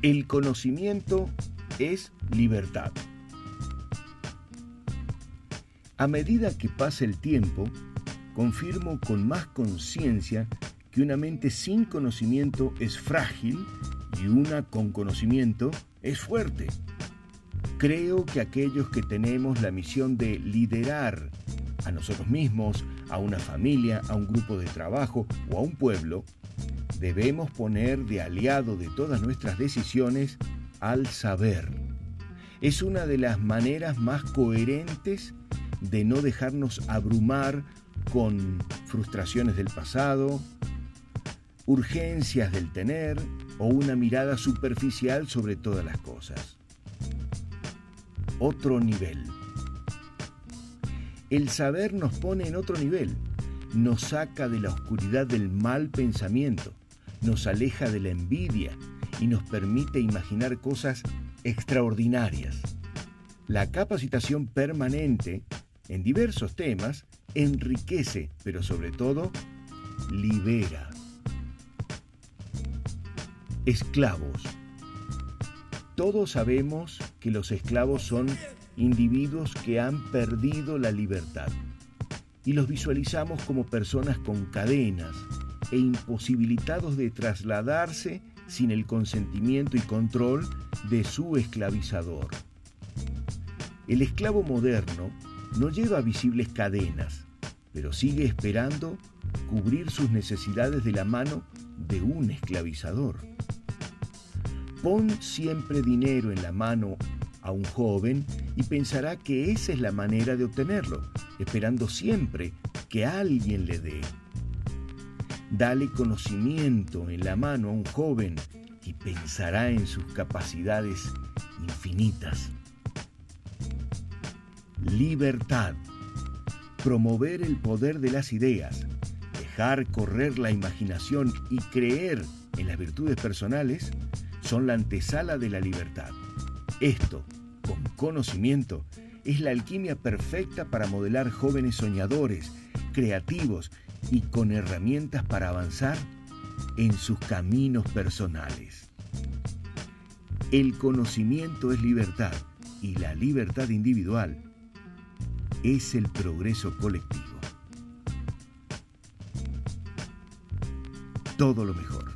El conocimiento es libertad. A medida que pasa el tiempo, confirmo con más conciencia que una mente sin conocimiento es frágil y una con conocimiento es fuerte. Creo que aquellos que tenemos la misión de liderar a nosotros mismos, a una familia, a un grupo de trabajo o a un pueblo, debemos poner de aliado de todas nuestras decisiones al saber. Es una de las maneras más coherentes de no dejarnos abrumar con frustraciones del pasado, urgencias del tener o una mirada superficial sobre todas las cosas. Otro nivel. El saber nos pone en otro nivel, nos saca de la oscuridad del mal pensamiento, nos aleja de la envidia y nos permite imaginar cosas extraordinarias. La capacitación permanente en diversos temas enriquece, pero sobre todo libera. Esclavos. Todos sabemos que los esclavos son individuos que han perdido la libertad y los visualizamos como personas con cadenas e imposibilitados de trasladarse sin el consentimiento y control de su esclavizador. El esclavo moderno no lleva visibles cadenas, pero sigue esperando cubrir sus necesidades de la mano de un esclavizador. Pon siempre dinero en la mano a un joven y pensará que esa es la manera de obtenerlo, esperando siempre que alguien le dé. Dale conocimiento en la mano a un joven y pensará en sus capacidades infinitas. Libertad. Promover el poder de las ideas, dejar correr la imaginación y creer en las virtudes personales son la antesala de la libertad. Esto, con conocimiento, es la alquimia perfecta para modelar jóvenes soñadores, creativos y con herramientas para avanzar en sus caminos personales. El conocimiento es libertad y la libertad individual es el progreso colectivo. Todo lo mejor.